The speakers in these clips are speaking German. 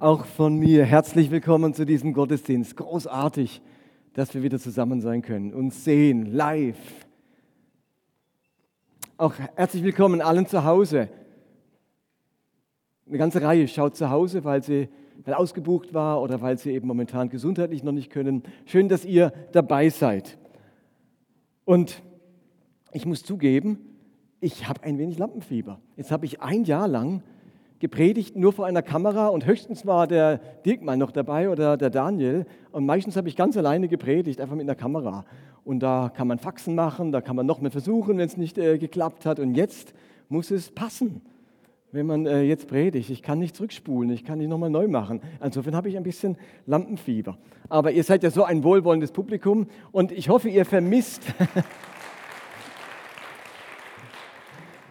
Auch von mir herzlich willkommen zu diesem Gottesdienst. Großartig, dass wir wieder zusammen sein können, uns sehen, live. Auch herzlich willkommen allen zu Hause. Eine ganze Reihe schaut zu Hause, weil sie weil ausgebucht war oder weil sie eben momentan gesundheitlich noch nicht können. Schön, dass ihr dabei seid. Und ich muss zugeben, ich habe ein wenig Lampenfieber. Jetzt habe ich ein Jahr lang gepredigt, nur vor einer Kamera und höchstens war der Dirkmann noch dabei oder der Daniel und meistens habe ich ganz alleine gepredigt, einfach mit einer Kamera. Und da kann man Faxen machen, da kann man noch mehr versuchen, wenn es nicht äh, geklappt hat und jetzt muss es passen, wenn man äh, jetzt predigt. Ich kann nicht zurückspulen, ich kann nicht nochmal neu machen. Insofern habe ich ein bisschen Lampenfieber. Aber ihr seid ja so ein wohlwollendes Publikum und ich hoffe, ihr vermisst...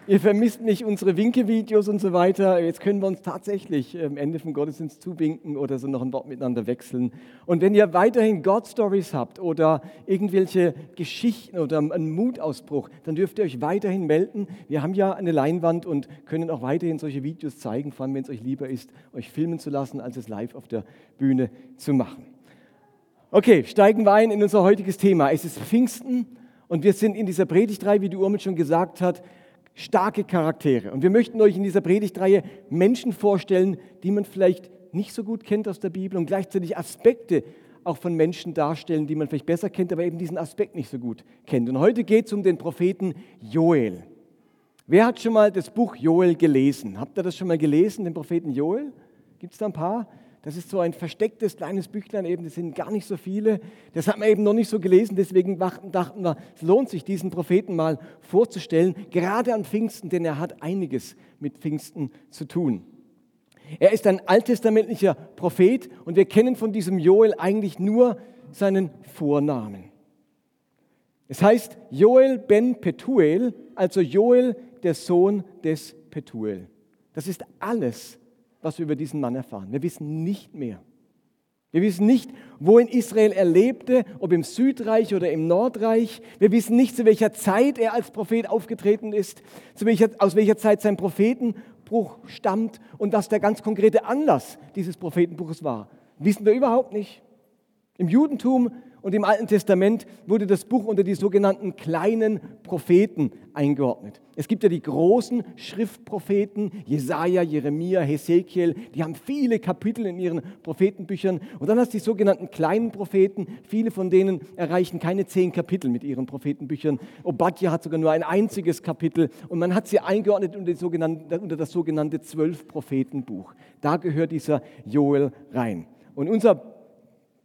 Ihr vermisst nicht unsere Winke-Videos und so weiter. Jetzt können wir uns tatsächlich am Ende vom Gottesdienst zuwinken oder so noch ein Wort miteinander wechseln. Und wenn ihr weiterhin God-Stories habt oder irgendwelche Geschichten oder einen Mutausbruch, dann dürft ihr euch weiterhin melden. Wir haben ja eine Leinwand und können auch weiterhin solche Videos zeigen, vor allem wenn es euch lieber ist, euch filmen zu lassen, als es live auf der Bühne zu machen. Okay, steigen wir ein in unser heutiges Thema. Es ist Pfingsten und wir sind in dieser Predigtreihe, wie die Urmel schon gesagt hat, starke Charaktere. Und wir möchten euch in dieser Predigtreihe Menschen vorstellen, die man vielleicht nicht so gut kennt aus der Bibel und gleichzeitig Aspekte auch von Menschen darstellen, die man vielleicht besser kennt, aber eben diesen Aspekt nicht so gut kennt. Und heute geht es um den Propheten Joel. Wer hat schon mal das Buch Joel gelesen? Habt ihr das schon mal gelesen, den Propheten Joel? Gibt es da ein paar? Das ist so ein verstecktes kleines Büchlein eben, das sind gar nicht so viele. Das hat man eben noch nicht so gelesen, deswegen dachten wir, es lohnt sich, diesen Propheten mal vorzustellen, gerade an Pfingsten, denn er hat einiges mit Pfingsten zu tun. Er ist ein alttestamentlicher Prophet und wir kennen von diesem Joel eigentlich nur seinen Vornamen. Es heißt Joel ben Petuel, also Joel, der Sohn des Petuel. Das ist alles, was wir über diesen Mann erfahren. Wir wissen nicht mehr. Wir wissen nicht, wo in Israel er lebte, ob im Südreich oder im Nordreich. Wir wissen nicht, zu welcher Zeit er als Prophet aufgetreten ist, welcher, aus welcher Zeit sein Prophetenbuch stammt und was der ganz konkrete Anlass dieses Prophetenbuches war. Wissen wir überhaupt nicht. Im Judentum und im Alten Testament wurde das Buch unter die sogenannten kleinen Propheten eingeordnet. Es gibt ja die großen Schriftpropheten, Jesaja, Jeremia, Hesekiel, die haben viele Kapitel in ihren Prophetenbüchern. Und dann hast du die sogenannten kleinen Propheten, viele von denen erreichen keine zehn Kapitel mit ihren Prophetenbüchern. Obadja hat sogar nur ein einziges Kapitel und man hat sie eingeordnet unter, unter das sogenannte Zwölf-Prophetenbuch. Da gehört dieser Joel rein. Und unser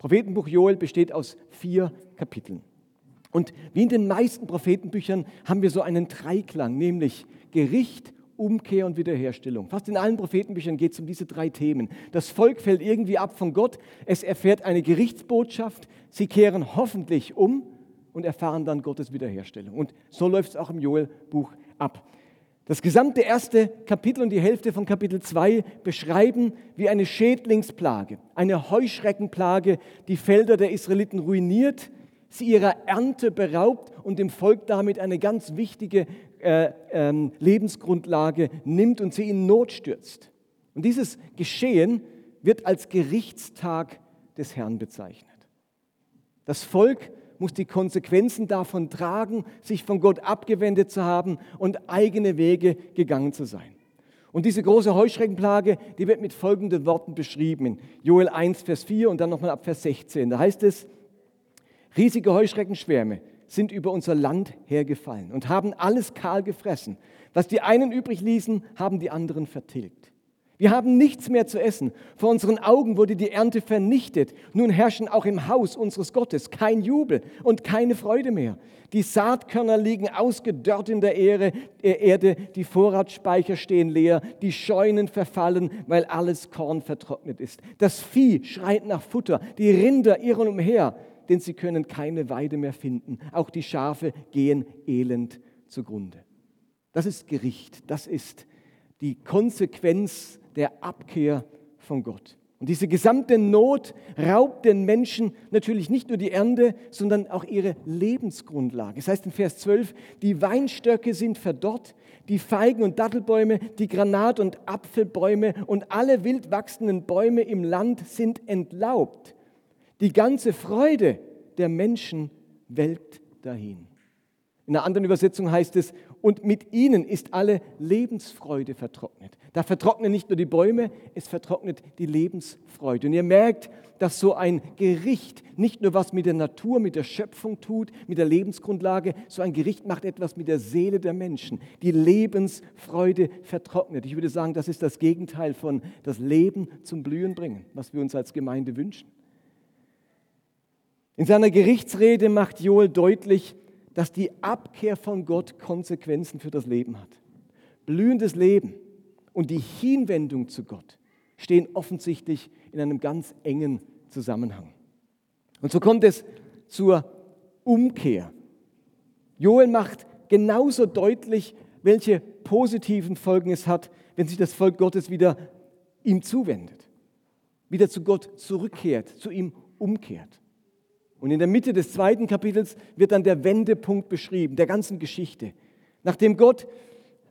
Prophetenbuch Joel besteht aus vier Kapiteln. Und wie in den meisten Prophetenbüchern haben wir so einen Dreiklang, nämlich Gericht, Umkehr und Wiederherstellung. Fast in allen Prophetenbüchern geht es um diese drei Themen. Das Volk fällt irgendwie ab von Gott, es erfährt eine Gerichtsbotschaft, sie kehren hoffentlich um und erfahren dann Gottes Wiederherstellung. Und so läuft es auch im Joel-Buch ab. Das gesamte erste Kapitel und die Hälfte von Kapitel 2 beschreiben, wie eine Schädlingsplage, eine Heuschreckenplage die Felder der Israeliten ruiniert, sie ihrer Ernte beraubt und dem Volk damit eine ganz wichtige äh, ähm, Lebensgrundlage nimmt und sie in Not stürzt. Und dieses Geschehen wird als Gerichtstag des Herrn bezeichnet. Das Volk muss die Konsequenzen davon tragen, sich von Gott abgewendet zu haben und eigene Wege gegangen zu sein. Und diese große Heuschreckenplage, die wird mit folgenden Worten beschrieben in Joel 1, Vers 4 und dann nochmal ab Vers 16. Da heißt es, riesige Heuschreckenschwärme sind über unser Land hergefallen und haben alles kahl gefressen. Was die einen übrig ließen, haben die anderen vertilgt. Wir haben nichts mehr zu essen. Vor unseren Augen wurde die Ernte vernichtet. Nun herrschen auch im Haus unseres Gottes kein Jubel und keine Freude mehr. Die Saatkörner liegen ausgedörrt in der äh, Erde, die Vorratsspeicher stehen leer, die Scheunen verfallen, weil alles Korn vertrocknet ist. Das Vieh schreit nach Futter, die Rinder irren umher, denn sie können keine Weide mehr finden. Auch die Schafe gehen elend zugrunde. Das ist Gericht, das ist die Konsequenz der Abkehr von Gott. Und diese gesamte Not raubt den Menschen natürlich nicht nur die Ernte, sondern auch ihre Lebensgrundlage. Es heißt in Vers 12, die Weinstöcke sind verdorrt, die Feigen- und Dattelbäume, die Granat- und Apfelbäume und alle wild wachsenden Bäume im Land sind entlaubt. Die ganze Freude der Menschen welkt dahin. In einer anderen Übersetzung heißt es, und mit ihnen ist alle Lebensfreude vertrocknet. Da vertrocknen nicht nur die Bäume, es vertrocknet die Lebensfreude. Und ihr merkt, dass so ein Gericht nicht nur was mit der Natur, mit der Schöpfung tut, mit der Lebensgrundlage, so ein Gericht macht etwas mit der Seele der Menschen. Die Lebensfreude vertrocknet. Ich würde sagen, das ist das Gegenteil von das Leben zum Blühen bringen, was wir uns als Gemeinde wünschen. In seiner Gerichtsrede macht Joel deutlich, dass die Abkehr von Gott Konsequenzen für das Leben hat. Blühendes Leben und die Hinwendung zu Gott stehen offensichtlich in einem ganz engen Zusammenhang. Und so kommt es zur Umkehr. Joel macht genauso deutlich, welche positiven Folgen es hat, wenn sich das Volk Gottes wieder ihm zuwendet, wieder zu Gott zurückkehrt, zu ihm umkehrt. Und in der Mitte des zweiten Kapitels wird dann der Wendepunkt beschrieben, der ganzen Geschichte. Nachdem Gott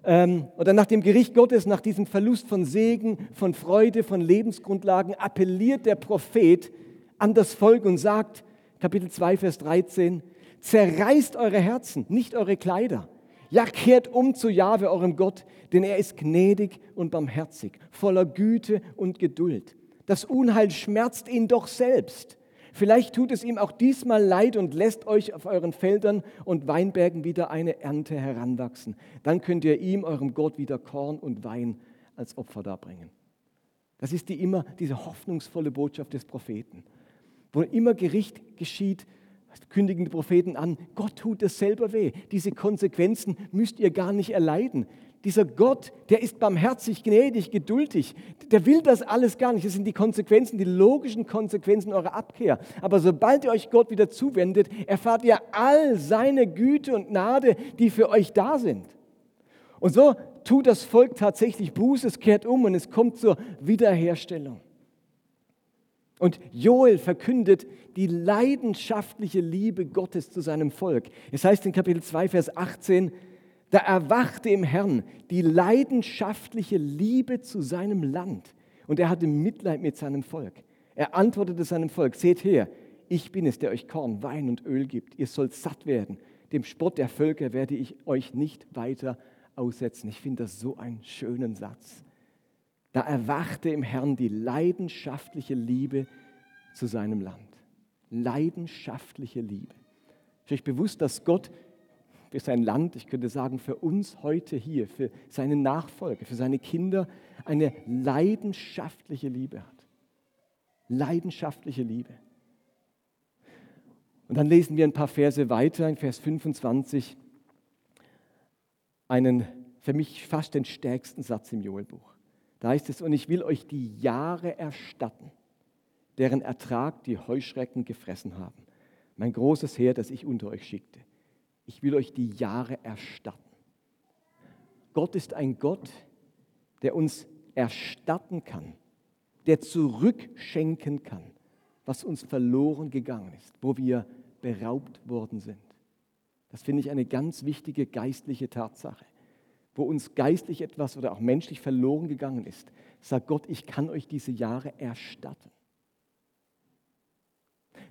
ähm, oder nach dem Gericht Gottes, nach diesem Verlust von Segen, von Freude, von Lebensgrundlagen, appelliert der Prophet an das Volk und sagt, Kapitel 2, Vers 13, zerreißt eure Herzen, nicht eure Kleider. Ja, kehrt um zu Jahwe, eurem Gott, denn er ist gnädig und barmherzig, voller Güte und Geduld. Das Unheil schmerzt ihn doch selbst. Vielleicht tut es ihm auch diesmal leid und lässt euch auf euren Feldern und Weinbergen wieder eine Ernte heranwachsen. Dann könnt ihr ihm, eurem Gott, wieder Korn und Wein als Opfer darbringen. Das ist die immer diese hoffnungsvolle Botschaft des Propheten. Wo immer Gericht geschieht, kündigen die Propheten an, Gott tut es selber weh. Diese Konsequenzen müsst ihr gar nicht erleiden. Dieser Gott, der ist barmherzig, gnädig, geduldig. Der will das alles gar nicht. Das sind die Konsequenzen, die logischen Konsequenzen eurer Abkehr. Aber sobald ihr euch Gott wieder zuwendet, erfahrt ihr all seine Güte und Gnade, die für euch da sind. Und so tut das Volk tatsächlich Buße, es kehrt um und es kommt zur Wiederherstellung. Und Joel verkündet die leidenschaftliche Liebe Gottes zu seinem Volk. Es heißt in Kapitel 2, Vers 18, da erwachte im Herrn die leidenschaftliche Liebe zu seinem Land und er hatte Mitleid mit seinem Volk. Er antwortete seinem Volk, seht her, ich bin es, der euch Korn, Wein und Öl gibt. Ihr sollt satt werden. Dem Spott der Völker werde ich euch nicht weiter aussetzen. Ich finde das so einen schönen Satz. Da erwachte im Herrn die leidenschaftliche Liebe zu seinem Land. Leidenschaftliche Liebe. Ist euch bewusst, dass Gott für sein Land, ich könnte sagen für uns heute hier, für seine Nachfolger, für seine Kinder eine leidenschaftliche Liebe hat. Leidenschaftliche Liebe. Und dann lesen wir ein paar Verse weiter, in Vers 25, einen für mich fast den stärksten Satz im Joelbuch. Da heißt es, und ich will euch die Jahre erstatten, deren Ertrag die Heuschrecken gefressen haben. Mein großes Heer, das ich unter euch schickte ich will euch die Jahre erstatten. Gott ist ein Gott, der uns erstatten kann, der zurückschenken kann, was uns verloren gegangen ist, wo wir beraubt worden sind. Das finde ich eine ganz wichtige geistliche Tatsache. Wo uns geistlich etwas oder auch menschlich verloren gegangen ist, sagt Gott, ich kann euch diese Jahre erstatten.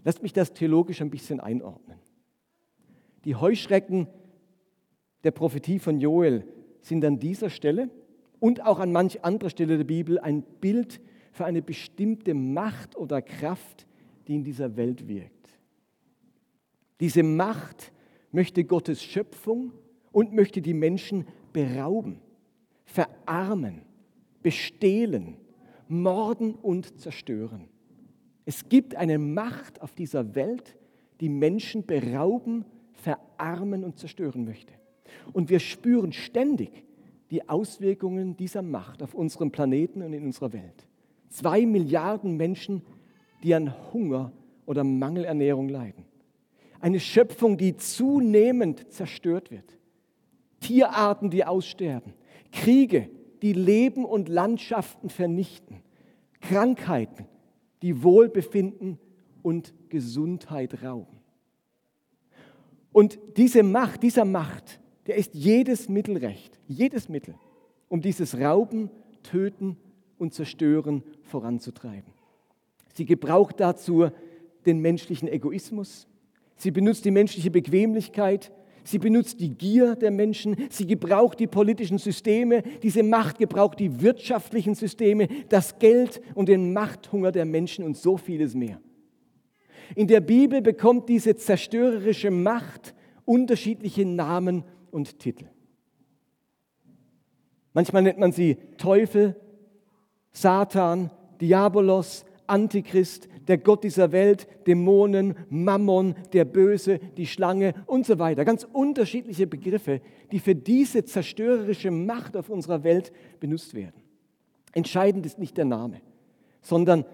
Lasst mich das theologisch ein bisschen einordnen. Die Heuschrecken der Prophetie von Joel sind an dieser Stelle und auch an manch anderer Stelle der Bibel ein Bild für eine bestimmte Macht oder Kraft, die in dieser Welt wirkt. Diese Macht möchte Gottes Schöpfung und möchte die Menschen berauben, verarmen, bestehlen, morden und zerstören. Es gibt eine Macht auf dieser Welt, die Menschen berauben, verarmen und zerstören möchte. Und wir spüren ständig die Auswirkungen dieser Macht auf unserem Planeten und in unserer Welt. Zwei Milliarden Menschen, die an Hunger oder Mangelernährung leiden. Eine Schöpfung, die zunehmend zerstört wird. Tierarten, die aussterben. Kriege, die Leben und Landschaften vernichten. Krankheiten, die Wohlbefinden und Gesundheit rauben. Und diese Macht, dieser Macht, der ist jedes Mittel recht, jedes Mittel, um dieses Rauben, Töten und Zerstören voranzutreiben. Sie gebraucht dazu den menschlichen Egoismus, sie benutzt die menschliche Bequemlichkeit, sie benutzt die Gier der Menschen, sie gebraucht die politischen Systeme, diese Macht gebraucht die wirtschaftlichen Systeme, das Geld und den Machthunger der Menschen und so vieles mehr. In der Bibel bekommt diese zerstörerische Macht unterschiedliche Namen und Titel. Manchmal nennt man sie Teufel, Satan, Diabolos, Antichrist, der Gott dieser Welt, Dämonen, Mammon, der Böse, die Schlange und so weiter. Ganz unterschiedliche Begriffe, die für diese zerstörerische Macht auf unserer Welt benutzt werden. Entscheidend ist nicht der Name, sondern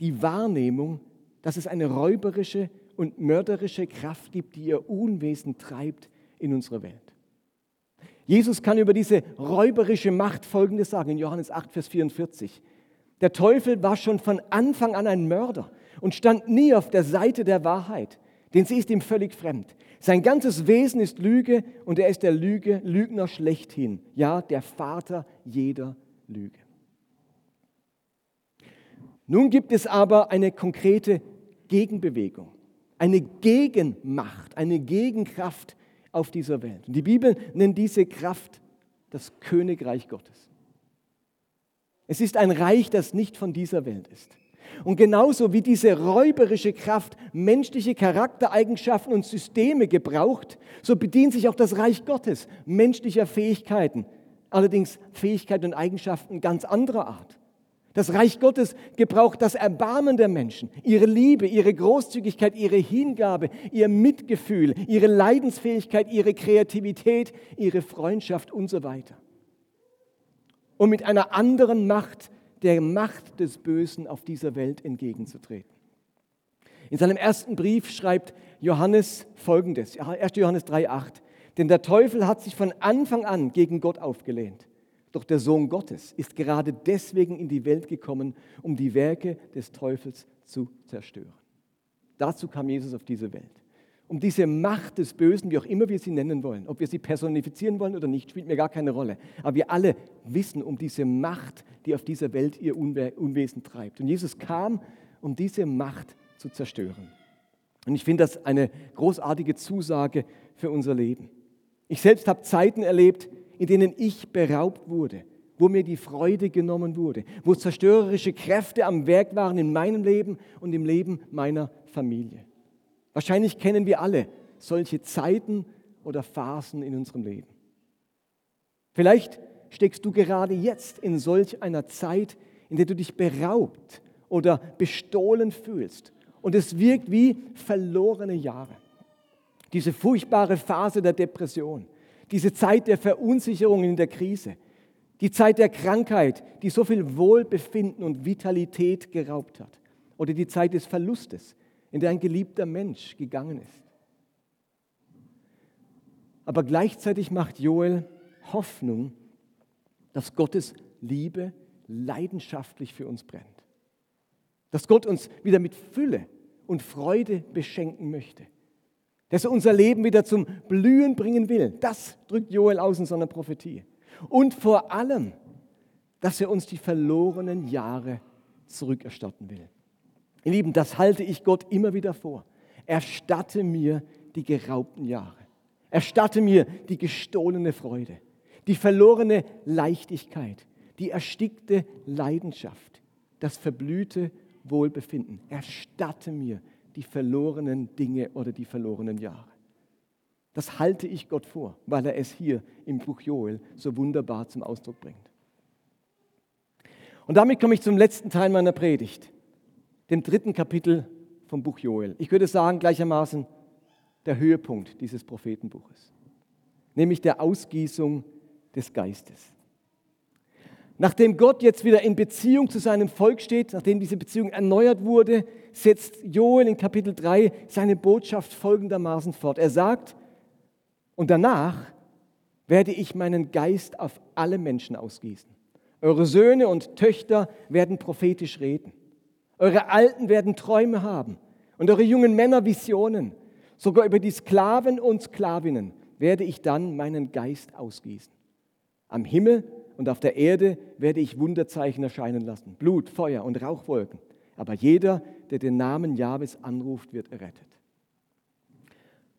die Wahrnehmung, dass es eine räuberische und mörderische Kraft gibt, die ihr Unwesen treibt in unserer Welt. Jesus kann über diese räuberische Macht Folgendes sagen in Johannes 8, Vers 44. Der Teufel war schon von Anfang an ein Mörder und stand nie auf der Seite der Wahrheit, denn sie ist ihm völlig fremd. Sein ganzes Wesen ist Lüge und er ist der Lüge, Lügner schlechthin, ja, der Vater jeder Lüge. Nun gibt es aber eine konkrete Gegenbewegung, eine Gegenmacht, eine Gegenkraft auf dieser Welt. Und die Bibel nennt diese Kraft das Königreich Gottes. Es ist ein Reich, das nicht von dieser Welt ist. Und genauso wie diese räuberische Kraft menschliche Charaktereigenschaften und Systeme gebraucht, so bedient sich auch das Reich Gottes menschlicher Fähigkeiten, allerdings Fähigkeiten und Eigenschaften ganz anderer Art. Das Reich Gottes gebraucht das Erbarmen der Menschen, ihre Liebe, ihre Großzügigkeit, ihre Hingabe, ihr Mitgefühl, ihre Leidensfähigkeit, ihre Kreativität, ihre Freundschaft und so weiter. Um mit einer anderen Macht, der Macht des Bösen auf dieser Welt entgegenzutreten. In seinem ersten Brief schreibt Johannes folgendes, 1. Johannes 3,8. Denn der Teufel hat sich von Anfang an gegen Gott aufgelehnt. Doch der Sohn Gottes ist gerade deswegen in die Welt gekommen, um die Werke des Teufels zu zerstören. Dazu kam Jesus auf diese Welt. Um diese Macht des Bösen, wie auch immer wir sie nennen wollen, ob wir sie personifizieren wollen oder nicht, spielt mir gar keine Rolle. Aber wir alle wissen um diese Macht, die auf dieser Welt ihr Unwesen treibt. Und Jesus kam, um diese Macht zu zerstören. Und ich finde das eine großartige Zusage für unser Leben. Ich selbst habe Zeiten erlebt, in denen ich beraubt wurde, wo mir die Freude genommen wurde, wo zerstörerische Kräfte am Werk waren in meinem Leben und im Leben meiner Familie. Wahrscheinlich kennen wir alle solche Zeiten oder Phasen in unserem Leben. Vielleicht steckst du gerade jetzt in solch einer Zeit, in der du dich beraubt oder bestohlen fühlst. Und es wirkt wie verlorene Jahre. Diese furchtbare Phase der Depression, diese Zeit der Verunsicherung in der Krise, die Zeit der Krankheit, die so viel Wohlbefinden und Vitalität geraubt hat, oder die Zeit des Verlustes, in der ein geliebter Mensch gegangen ist. Aber gleichzeitig macht Joel Hoffnung, dass Gottes Liebe leidenschaftlich für uns brennt. Dass Gott uns wieder mit Fülle und Freude beschenken möchte dass er unser Leben wieder zum Blühen bringen will. Das drückt Joel aus in seiner Prophetie. Und vor allem, dass er uns die verlorenen Jahre zurückerstatten will. Ihr Lieben, das halte ich Gott immer wieder vor. Erstatte mir die geraubten Jahre. Erstatte mir die gestohlene Freude, die verlorene Leichtigkeit, die erstickte Leidenschaft, das verblühte Wohlbefinden. Erstatte mir die verlorenen Dinge oder die verlorenen Jahre. Das halte ich Gott vor, weil er es hier im Buch Joel so wunderbar zum Ausdruck bringt. Und damit komme ich zum letzten Teil meiner Predigt, dem dritten Kapitel vom Buch Joel. Ich würde sagen gleichermaßen der Höhepunkt dieses Prophetenbuches, nämlich der Ausgießung des Geistes. Nachdem Gott jetzt wieder in Beziehung zu seinem Volk steht, nachdem diese Beziehung erneuert wurde, setzt Joel in Kapitel 3 seine Botschaft folgendermaßen fort. Er sagt, und danach werde ich meinen Geist auf alle Menschen ausgießen. Eure Söhne und Töchter werden prophetisch reden. Eure Alten werden Träume haben und eure jungen Männer Visionen. Sogar über die Sklaven und Sklavinnen werde ich dann meinen Geist ausgießen. Am Himmel und auf der Erde werde ich Wunderzeichen erscheinen lassen. Blut, Feuer und Rauchwolken. Aber jeder, der den Namen Jahwes anruft, wird errettet.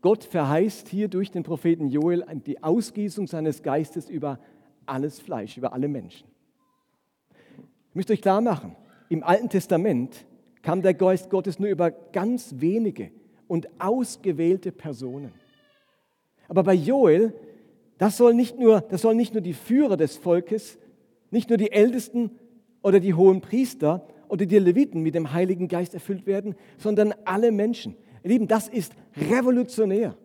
Gott verheißt hier durch den Propheten Joel die Ausgießung seines Geistes über alles Fleisch, über alle Menschen. Ich möchte euch klar machen, im Alten Testament kam der Geist Gottes nur über ganz wenige und ausgewählte Personen. Aber bei Joel, das soll nicht nur, das soll nicht nur die Führer des Volkes, nicht nur die Ältesten oder die hohen Priester oder die Leviten mit dem Heiligen Geist erfüllt werden, sondern alle Menschen. Ihr Lieben, das ist revolutionär.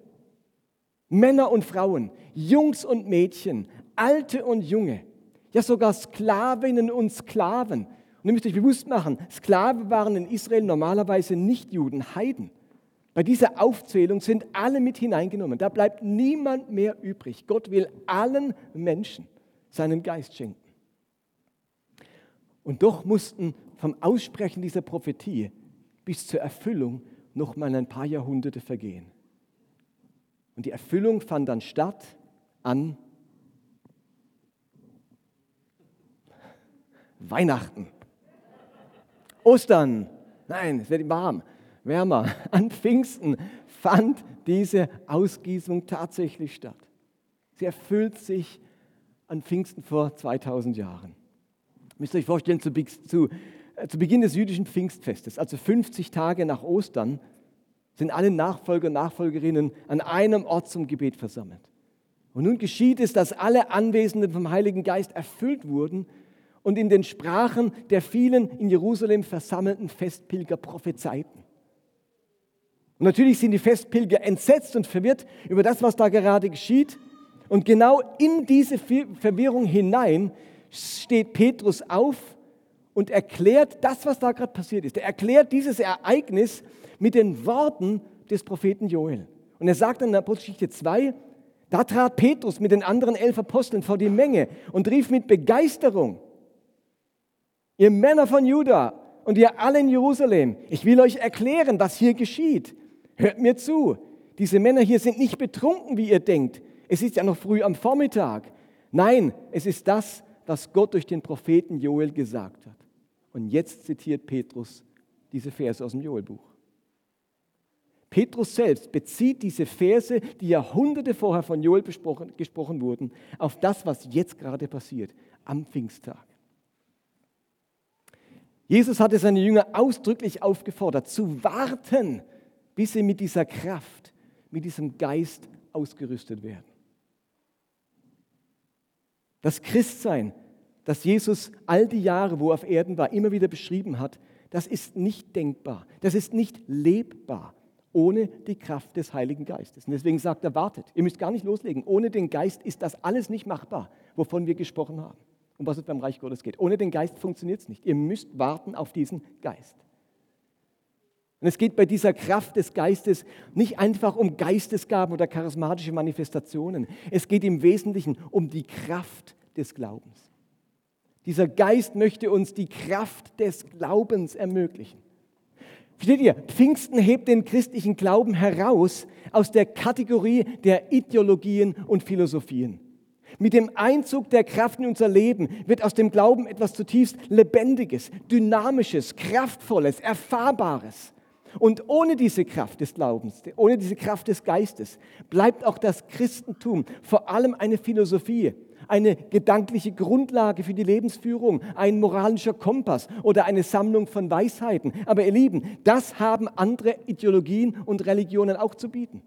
Männer und Frauen, Jungs und Mädchen, Alte und Junge, ja sogar Sklavinnen und Sklaven. Und ihr müsst euch bewusst machen, Sklaven waren in Israel normalerweise nicht Juden, Heiden. Bei dieser Aufzählung sind alle mit hineingenommen. Da bleibt niemand mehr übrig. Gott will allen Menschen seinen Geist schenken. Und doch mussten vom Aussprechen dieser Prophetie bis zur Erfüllung noch mal ein paar Jahrhunderte vergehen. Und die Erfüllung fand dann statt an Weihnachten. Ostern, nein, es wird warm, wärmer. An Pfingsten fand diese Ausgießung tatsächlich statt. Sie erfüllt sich an Pfingsten vor 2000 Jahren. Ihr müsst euch vorstellen, zu, zu, zu Beginn des jüdischen Pfingstfestes, also 50 Tage nach Ostern, sind alle Nachfolger und Nachfolgerinnen an einem Ort zum Gebet versammelt. Und nun geschieht es, dass alle Anwesenden vom Heiligen Geist erfüllt wurden und in den Sprachen der vielen in Jerusalem versammelten Festpilger prophezeiten. Und natürlich sind die Festpilger entsetzt und verwirrt über das, was da gerade geschieht. Und genau in diese Verwirrung hinein steht Petrus auf und erklärt das, was da gerade passiert ist. Er erklärt dieses Ereignis mit den Worten des Propheten Joel. Und er sagt in der Apostelgeschichte 2, da trat Petrus mit den anderen elf Aposteln vor die Menge und rief mit Begeisterung, ihr Männer von Juda und ihr alle in Jerusalem, ich will euch erklären, was hier geschieht. Hört mir zu, diese Männer hier sind nicht betrunken, wie ihr denkt. Es ist ja noch früh am Vormittag. Nein, es ist das, was Gott durch den Propheten Joel gesagt hat. Und jetzt zitiert Petrus diese Verse aus dem Joelbuch. Petrus selbst bezieht diese Verse, die Jahrhunderte vorher von Joel gesprochen wurden, auf das, was jetzt gerade passiert, am Pfingsttag. Jesus hatte seine Jünger ausdrücklich aufgefordert, zu warten, bis sie mit dieser Kraft, mit diesem Geist ausgerüstet werden. Das Christsein, das Jesus all die Jahre, wo er auf Erden war, immer wieder beschrieben hat, das ist nicht denkbar, das ist nicht lebbar ohne die Kraft des Heiligen Geistes. Und deswegen sagt er, wartet, ihr müsst gar nicht loslegen. Ohne den Geist ist das alles nicht machbar, wovon wir gesprochen haben um was es beim Reich Gottes geht. Ohne den Geist funktioniert es nicht. Ihr müsst warten auf diesen Geist. Und es geht bei dieser Kraft des Geistes nicht einfach um Geistesgaben oder charismatische Manifestationen. Es geht im Wesentlichen um die Kraft des Glaubens. Dieser Geist möchte uns die Kraft des Glaubens ermöglichen. Versteht ihr? Pfingsten hebt den christlichen Glauben heraus aus der Kategorie der Ideologien und Philosophien. Mit dem Einzug der Kraft in unser Leben wird aus dem Glauben etwas zutiefst Lebendiges, Dynamisches, Kraftvolles, Erfahrbares. Und ohne diese Kraft des Glaubens, ohne diese Kraft des Geistes, bleibt auch das Christentum vor allem eine Philosophie, eine gedankliche Grundlage für die Lebensführung, ein moralischer Kompass oder eine Sammlung von Weisheiten. Aber ihr Lieben, das haben andere Ideologien und Religionen auch zu bieten.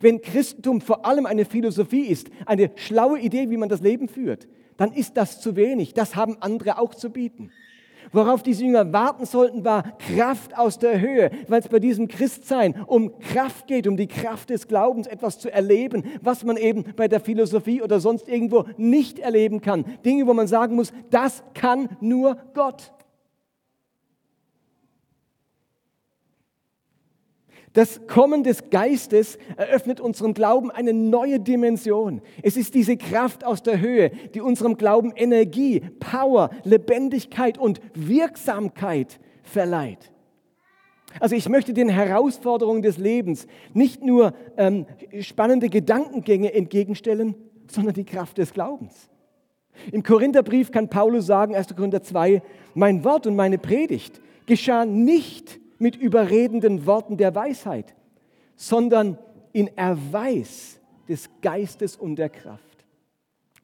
Wenn Christentum vor allem eine Philosophie ist, eine schlaue Idee, wie man das Leben führt, dann ist das zu wenig. Das haben andere auch zu bieten. Worauf diese Jünger warten sollten, war Kraft aus der Höhe, weil es bei diesem Christsein um Kraft geht, um die Kraft des Glaubens, etwas zu erleben, was man eben bei der Philosophie oder sonst irgendwo nicht erleben kann. Dinge, wo man sagen muss, das kann nur Gott. Das Kommen des Geistes eröffnet unserem Glauben eine neue Dimension. Es ist diese Kraft aus der Höhe, die unserem Glauben Energie, Power, Lebendigkeit und Wirksamkeit verleiht. Also ich möchte den Herausforderungen des Lebens nicht nur ähm, spannende Gedankengänge entgegenstellen, sondern die Kraft des Glaubens. Im Korintherbrief kann Paulus sagen, 1. Korinther 2, mein Wort und meine Predigt geschah nicht mit überredenden Worten der Weisheit, sondern in Erweis des Geistes und der Kraft.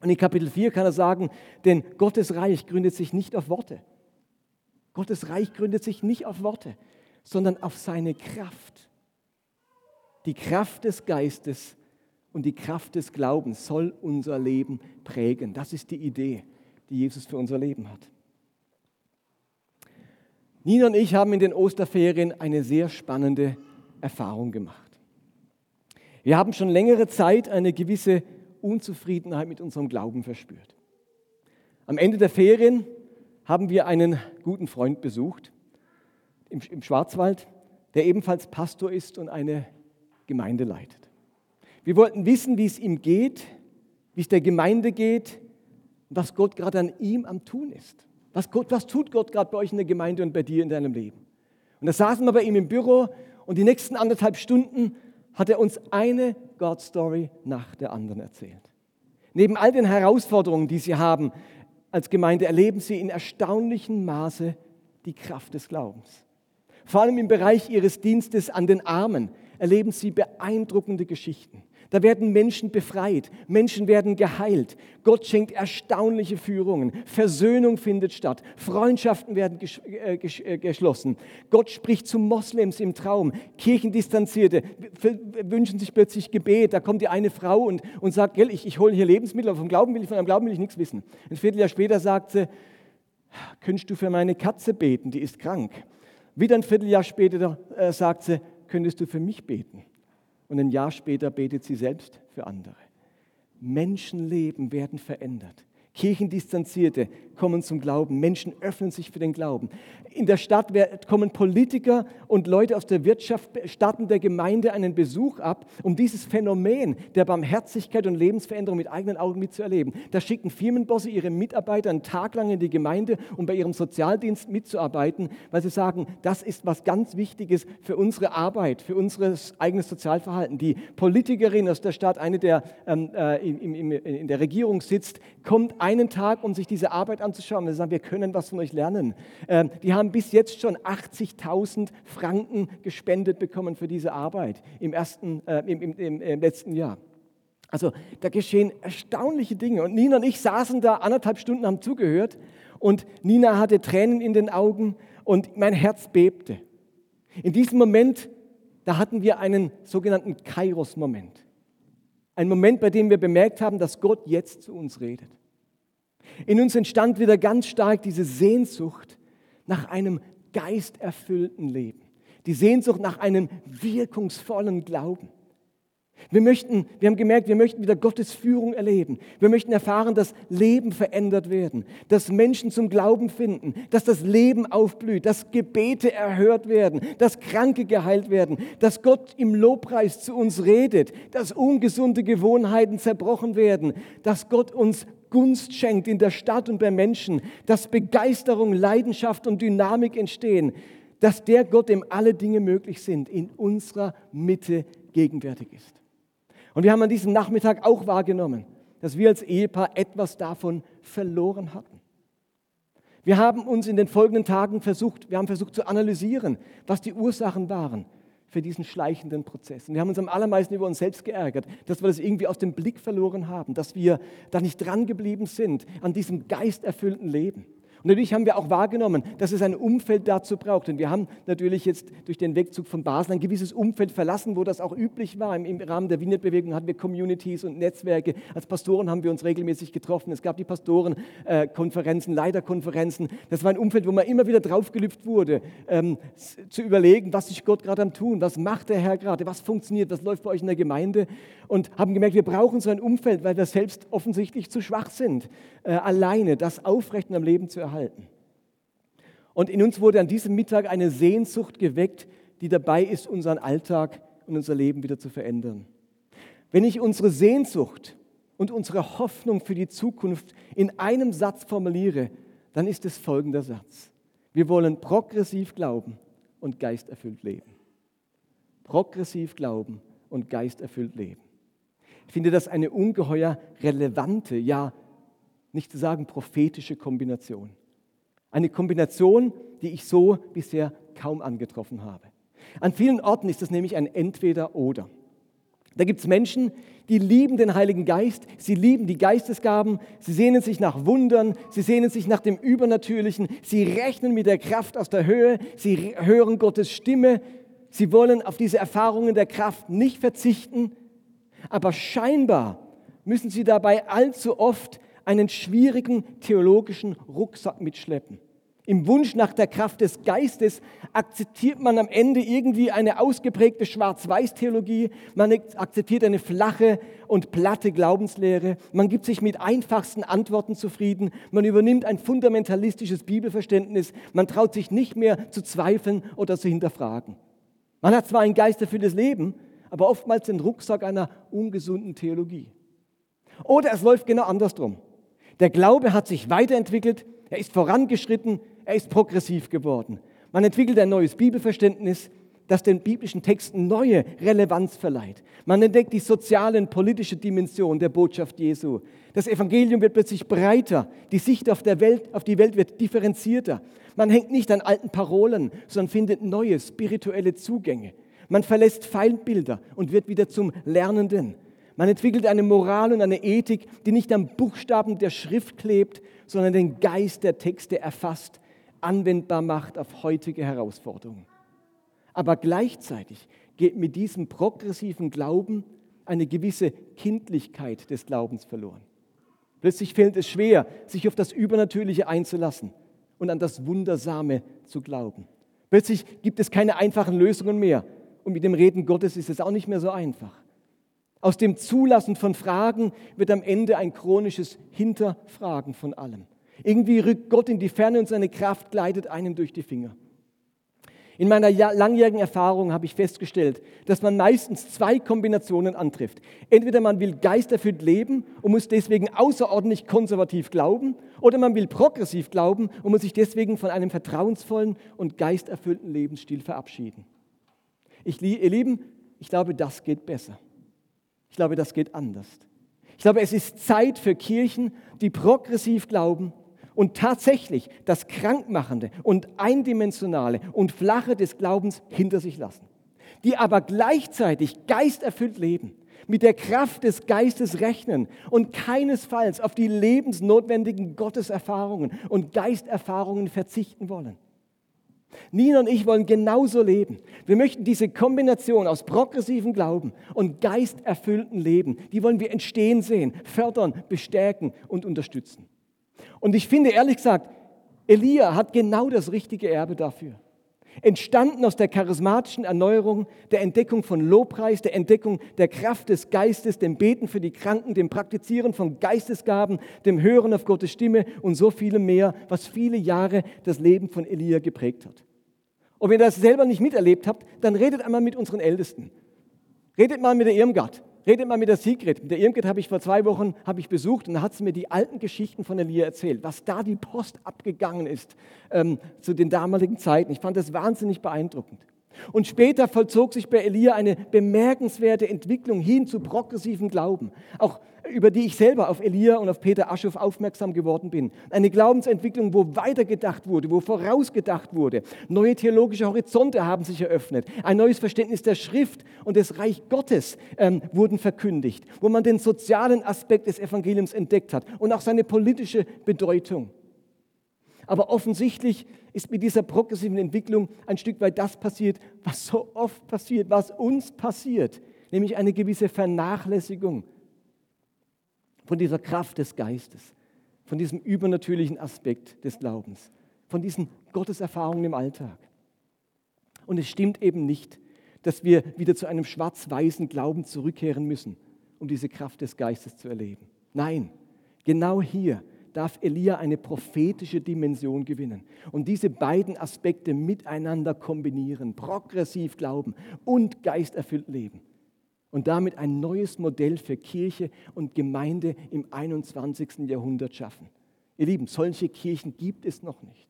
Und in Kapitel 4 kann er sagen, denn Gottes Reich gründet sich nicht auf Worte. Gottes Reich gründet sich nicht auf Worte, sondern auf seine Kraft. Die Kraft des Geistes und die Kraft des Glaubens soll unser Leben prägen. Das ist die Idee, die Jesus für unser Leben hat. Nina und ich haben in den Osterferien eine sehr spannende Erfahrung gemacht. Wir haben schon längere Zeit eine gewisse Unzufriedenheit mit unserem Glauben verspürt. Am Ende der Ferien haben wir einen guten Freund besucht im, Schwarzwald, der ebenfalls Pastor ist und eine Gemeinde leitet. Wir wollten wissen, wie es ihm geht, wie es der Gemeinde geht und was Gott gerade an ihm am Tun ist. Was, Gott, was tut Gott gerade bei euch in der Gemeinde und bei dir in deinem Leben? Und da saßen wir bei ihm im Büro und die nächsten anderthalb Stunden hat er uns eine God-Story nach der anderen erzählt. Neben all den Herausforderungen, die sie haben als Gemeinde, erleben sie in erstaunlichem Maße die Kraft des Glaubens. Vor allem im Bereich ihres Dienstes an den Armen erleben sie beeindruckende Geschichten. Da werden Menschen befreit, Menschen werden geheilt. Gott schenkt erstaunliche Führungen. Versöhnung findet statt. Freundschaften werden ges äh, äh, geschlossen. Gott spricht zu Moslems im Traum. Kirchendistanzierte wünschen sich plötzlich Gebet. Da kommt die eine Frau und, und sagt, Gell, ich, ich hole hier Lebensmittel, aber vom Glauben will ich, von einem Glauben will ich nichts wissen. Ein Vierteljahr später sagt sie, könntest du für meine Katze beten, die ist krank. Wieder ein Vierteljahr später äh, sagt sie, könntest du für mich beten? Und ein Jahr später betet sie selbst für andere. Menschenleben werden verändert. Kirchendistanzierte kommen zum Glauben. Menschen öffnen sich für den Glauben. In der Stadt kommen Politiker und Leute aus der Wirtschaft, starten der Gemeinde einen Besuch ab, um dieses Phänomen der Barmherzigkeit und Lebensveränderung mit eigenen Augen mitzuerleben. Da schicken Firmenbosse ihre Mitarbeiter einen Tag lang in die Gemeinde, um bei ihrem Sozialdienst mitzuarbeiten, weil sie sagen, das ist was ganz Wichtiges für unsere Arbeit, für unser eigenes Sozialverhalten. Die Politikerin aus der Stadt, eine der ähm, äh, in, in, in der Regierung sitzt, kommt einen Tag, um sich diese Arbeit anzuschauen. Wir sagen, wir können was von euch lernen. Ähm, die haben bis jetzt schon 80.000 Franken gespendet bekommen für diese Arbeit im, ersten, äh, im, im, im, im letzten Jahr. Also da geschehen erstaunliche Dinge. Und Nina und ich saßen da anderthalb Stunden, haben zugehört. Und Nina hatte Tränen in den Augen und mein Herz bebte. In diesem Moment, da hatten wir einen sogenannten Kairos-Moment. Ein Moment, bei dem wir bemerkt haben, dass Gott jetzt zu uns redet. In uns entstand wieder ganz stark diese Sehnsucht nach einem geisterfüllten Leben. Die Sehnsucht nach einem wirkungsvollen Glauben. Wir möchten, wir haben gemerkt, wir möchten wieder Gottes Führung erleben. Wir möchten erfahren, dass Leben verändert werden, dass Menschen zum Glauben finden, dass das Leben aufblüht, dass Gebete erhört werden, dass Kranke geheilt werden, dass Gott im Lobpreis zu uns redet, dass ungesunde Gewohnheiten zerbrochen werden, dass Gott uns Gunst schenkt in der Stadt und bei Menschen, dass Begeisterung, Leidenschaft und Dynamik entstehen, dass der Gott, dem alle Dinge möglich sind, in unserer Mitte gegenwärtig ist. Und wir haben an diesem Nachmittag auch wahrgenommen, dass wir als Ehepaar etwas davon verloren hatten. Wir haben uns in den folgenden Tagen versucht, wir haben versucht zu analysieren, was die Ursachen waren für diesen schleichenden Prozess. Und wir haben uns am allermeisten über uns selbst geärgert, dass wir das irgendwie aus dem Blick verloren haben, dass wir da nicht dran geblieben sind an diesem geisterfüllten Leben. Und natürlich haben wir auch wahrgenommen, dass es ein Umfeld dazu braucht. Und wir haben natürlich jetzt durch den Wegzug von Basel ein gewisses Umfeld verlassen, wo das auch üblich war. Im, Rahmen der Wienet-Bewegung hatten wir Communities und Netzwerke. Als Pastoren haben wir uns regelmäßig getroffen. Es gab die Pastorenkonferenzen, Leiterkonferenzen. Das war ein Umfeld, wo man immer wieder draufgelüpft wurde, ähm, zu überlegen, was ist Gott gerade am tun, was macht der Herr gerade, was funktioniert, was läuft bei euch in der Gemeinde. Und haben gemerkt, wir brauchen so ein Umfeld, weil wir selbst offensichtlich zu schwach sind, äh, alleine das aufrecht am Leben zu erhalten. Und in uns wurde an diesem Mittag eine Sehnsucht geweckt, die dabei ist, unseren Alltag und unser Leben wieder zu verändern. Wenn ich unsere Sehnsucht und unsere Hoffnung für die Zukunft in einem Satz formuliere, dann ist es folgender Satz. Wir wollen progressiv glauben und geisterfüllt leben. Progressiv glauben und geisterfüllt leben. Ich finde das eine ungeheuer relevante, ja nicht zu sagen prophetische Kombination. Eine Kombination, die ich so bisher kaum angetroffen habe. An vielen Orten ist das nämlich ein Entweder-Oder. Da gibt es Menschen, die lieben den Heiligen Geist, sie lieben die Geistesgaben, sie sehnen sich nach Wundern, sie sehnen sich nach dem Übernatürlichen, sie rechnen mit der Kraft aus der Höhe, sie hören Gottes Stimme, sie wollen auf diese Erfahrungen der Kraft nicht verzichten, aber scheinbar müssen sie dabei allzu oft einen schwierigen theologischen Rucksack mitschleppen. Im Wunsch nach der Kraft des Geistes akzeptiert man am Ende irgendwie eine ausgeprägte Schwarz-Weiß-Theologie, man akzeptiert eine flache und platte Glaubenslehre, man gibt sich mit einfachsten Antworten zufrieden, man übernimmt ein fundamentalistisches Bibelverständnis, man traut sich nicht mehr zu zweifeln oder zu hinterfragen. Man hat zwar ein geisterfülltes Leben, aber oftmals den Rucksack einer ungesunden Theologie. Oder es läuft genau andersrum. Der Glaube hat sich weiterentwickelt, er ist vorangeschritten, er ist progressiv geworden. Man entwickelt ein neues Bibelverständnis, das den biblischen Texten neue Relevanz verleiht. Man entdeckt die soziale und politische Dimension der Botschaft Jesu. Das Evangelium wird plötzlich breiter, die Sicht auf, der Welt, auf die Welt wird differenzierter. Man hängt nicht an alten Parolen, sondern findet neue spirituelle Zugänge. Man verlässt Feindbilder und wird wieder zum Lernenden. Man entwickelt eine Moral und eine Ethik, die nicht am Buchstaben der Schrift klebt, sondern den Geist der Texte erfasst anwendbar macht auf heutige Herausforderungen. Aber gleichzeitig geht mit diesem progressiven Glauben eine gewisse Kindlichkeit des Glaubens verloren. Plötzlich fällt es schwer, sich auf das Übernatürliche einzulassen und an das Wundersame zu glauben. Plötzlich gibt es keine einfachen Lösungen mehr und mit dem Reden Gottes ist es auch nicht mehr so einfach. Aus dem Zulassen von Fragen wird am Ende ein chronisches Hinterfragen von allem. Irgendwie rückt Gott in die Ferne und seine Kraft gleitet einem durch die Finger. In meiner langjährigen Erfahrung habe ich festgestellt, dass man meistens zwei Kombinationen antrifft. Entweder man will geisterfüllt leben und muss deswegen außerordentlich konservativ glauben, oder man will progressiv glauben und muss sich deswegen von einem vertrauensvollen und geisterfüllten Lebensstil verabschieden. Ich, ihr Lieben, ich glaube, das geht besser. Ich glaube, das geht anders. Ich glaube, es ist Zeit für Kirchen, die progressiv glauben und tatsächlich das Krankmachende und Eindimensionale und Flache des Glaubens hinter sich lassen, die aber gleichzeitig geisterfüllt leben, mit der Kraft des Geistes rechnen und keinesfalls auf die lebensnotwendigen Gotteserfahrungen und Geisterfahrungen verzichten wollen. Nina und ich wollen genauso leben. Wir möchten diese Kombination aus progressivem Glauben und geisterfüllten Leben, die wollen wir entstehen sehen, fördern, bestärken und unterstützen. Und ich finde ehrlich gesagt, Elia hat genau das richtige Erbe dafür. Entstanden aus der charismatischen Erneuerung, der Entdeckung von Lobpreis, der Entdeckung der Kraft des Geistes, dem Beten für die Kranken, dem Praktizieren von Geistesgaben, dem Hören auf Gottes Stimme und so vielem mehr, was viele Jahre das Leben von Elia geprägt hat. Und wenn ihr das selber nicht miterlebt habt, dann redet einmal mit unseren Ältesten. Redet mal mit der Irmgard. Redet mal mit der Sigrid. Mit der Irmgard habe ich vor zwei Wochen habe ich besucht und da hat sie mir die alten Geschichten von Elia erzählt, was da die Post abgegangen ist ähm, zu den damaligen Zeiten. Ich fand das wahnsinnig beeindruckend. Und später vollzog sich bei Elia eine bemerkenswerte Entwicklung hin zu progressivem Glauben, auch über die ich selber auf Elia und auf Peter Aschoff aufmerksam geworden bin. Eine Glaubensentwicklung, wo weitergedacht wurde, wo vorausgedacht wurde. Neue theologische Horizonte haben sich eröffnet. Ein neues Verständnis der Schrift und des Reich Gottes ähm, wurden verkündigt, wo man den sozialen Aspekt des Evangeliums entdeckt hat und auch seine politische Bedeutung. Aber offensichtlich ist mit dieser progressiven Entwicklung ein Stück weit das passiert, was so oft passiert, was uns passiert, nämlich eine gewisse Vernachlässigung von dieser Kraft des Geistes, von diesem übernatürlichen Aspekt des Glaubens, von diesen Gotteserfahrungen im Alltag. Und es stimmt eben nicht, dass wir wieder zu einem schwarz-weißen Glauben zurückkehren müssen, um diese Kraft des Geistes zu erleben. Nein, genau hier darf Elia eine prophetische Dimension gewinnen und diese beiden Aspekte miteinander kombinieren, progressiv glauben und geisterfüllt leben und damit ein neues Modell für Kirche und Gemeinde im 21. Jahrhundert schaffen. Ihr Lieben, solche Kirchen gibt es noch nicht.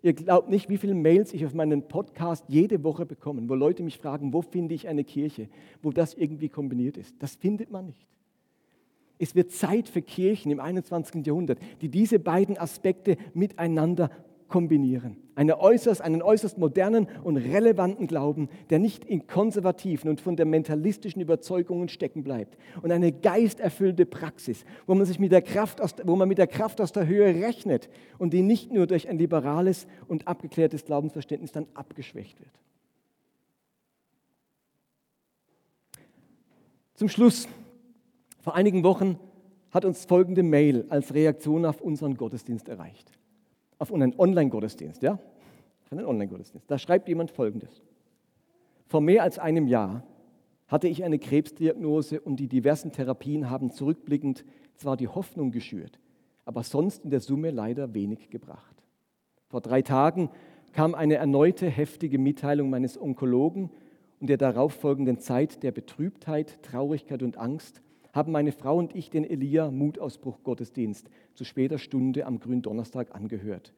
Ihr glaubt nicht, wie viele Mails ich auf meinen Podcast jede Woche bekomme, wo Leute mich fragen, wo finde ich eine Kirche, wo das irgendwie kombiniert ist. Das findet man nicht. Es wird Zeit für Kirchen im 21. Jahrhundert, die diese beiden Aspekte miteinander kombinieren. Eine äußerst, einen äußerst modernen und relevanten Glauben, der nicht in konservativen und fundamentalistischen Überzeugungen stecken bleibt. Und eine geisterfüllte Praxis, wo man, sich mit der Kraft aus, wo man mit der Kraft aus der Höhe rechnet und die nicht nur durch ein liberales und abgeklärtes Glaubensverständnis dann abgeschwächt wird. Zum Schluss vor einigen Wochen hat uns folgende Mail als Reaktion auf unseren Gottesdienst erreicht. Auf unseren Online-Gottesdienst, ja? Auf einen Online-Gottesdienst. Da schreibt jemand folgendes. Vor mehr als einem Jahr hatte ich eine Krebsdiagnose und die diversen Therapien haben zurückblickend zwar die Hoffnung geschürt, aber sonst in der Summe leider wenig gebracht. Vor drei Tagen kam eine erneute heftige Mitteilung meines Onkologen und der darauffolgenden Zeit der Betrübtheit, Traurigkeit und Angst haben meine Frau und ich den Elia-Mutausbruch-Gottesdienst zu später Stunde am Gründonnerstag angehört.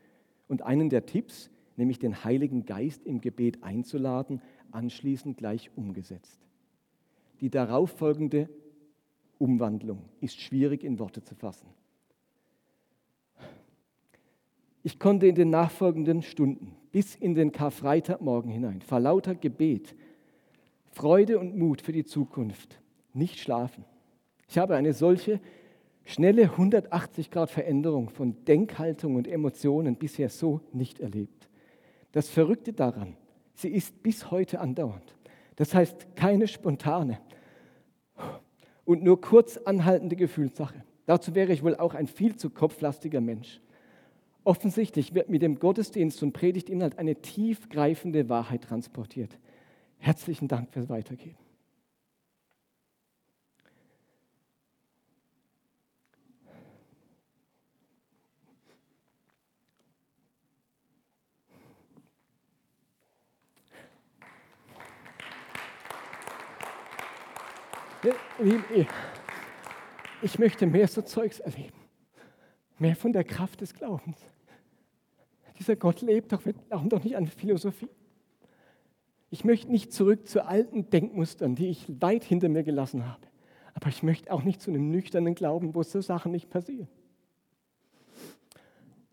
Und einen der Tipps, nämlich den Heiligen Geist im Gebet einzuladen, anschließend gleich umgesetzt. Die darauffolgende Umwandlung ist schwierig in Worte zu fassen. Ich konnte in den nachfolgenden Stunden bis in den Karfreitagmorgen hinein vor lauter Gebet, Freude und Mut für die Zukunft nicht schlafen. Ich habe eine solche schnelle 180-Grad-Veränderung von Denkhaltung und Emotionen bisher so nicht erlebt. Das Verrückte daran, sie ist bis heute andauernd. Das heißt, keine spontane und nur kurz anhaltende Gefühlssache. Dazu wäre ich wohl auch ein viel zu kopflastiger Mensch. Offensichtlich wird mit dem Gottesdienst und Predigtinhalt eine tiefgreifende Wahrheit transportiert. Herzlichen Dank fürs Weitergeben. Ich möchte mehr so Zeugs erleben. Mehr von der Kraft des Glaubens. Dieser Gott lebt doch, wir glauben doch nicht an Philosophie. Ich möchte nicht zurück zu alten Denkmustern, die ich weit hinter mir gelassen habe. Aber ich möchte auch nicht zu einem nüchternen Glauben, wo so Sachen nicht passieren.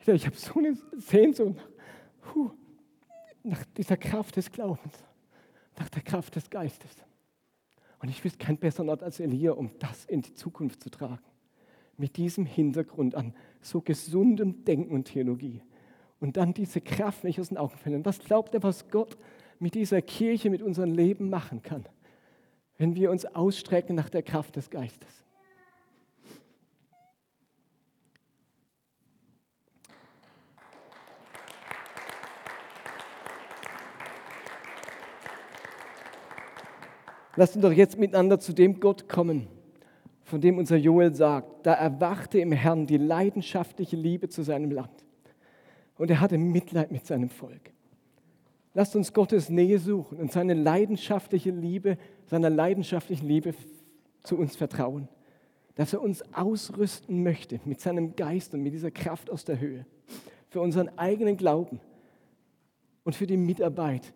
Ich habe so eine Sehnsucht nach dieser Kraft des Glaubens, nach der Kraft des Geistes. Und ich wüsste keinen besseren Ort als Elia, um das in die Zukunft zu tragen. Mit diesem Hintergrund an so gesundem Denken und Theologie. Und dann diese Kraft nicht aus den Augen verlieren. Was glaubt er, was Gott mit dieser Kirche, mit unserem Leben machen kann, wenn wir uns ausstrecken nach der Kraft des Geistes? Lasst uns doch jetzt miteinander zu dem Gott kommen, von dem unser Joel sagt, da erwachte im Herrn die leidenschaftliche Liebe zu seinem Land. Und er hatte Mitleid mit seinem Volk. Lasst uns Gottes Nähe suchen und seine leidenschaftliche Liebe, seiner leidenschaftlichen Liebe zu uns vertrauen. Dass er uns ausrüsten möchte mit seinem Geist und mit dieser Kraft aus der Höhe. Für unseren eigenen Glauben und für die Mitarbeit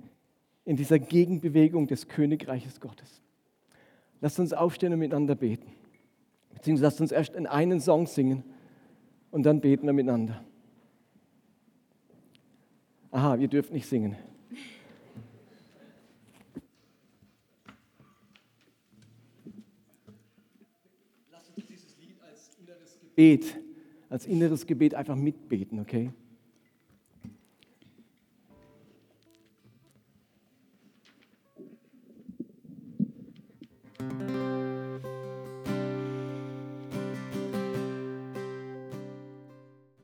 in dieser Gegenbewegung des Königreiches Gottes. Lasst uns aufstehen und miteinander beten. Beziehungsweise lasst uns erst in einen Song singen und dann beten wir miteinander. Aha, ihr dürft nicht singen. Lasst uns dieses Lied als inneres Gebet, als inneres Gebet einfach mitbeten, okay?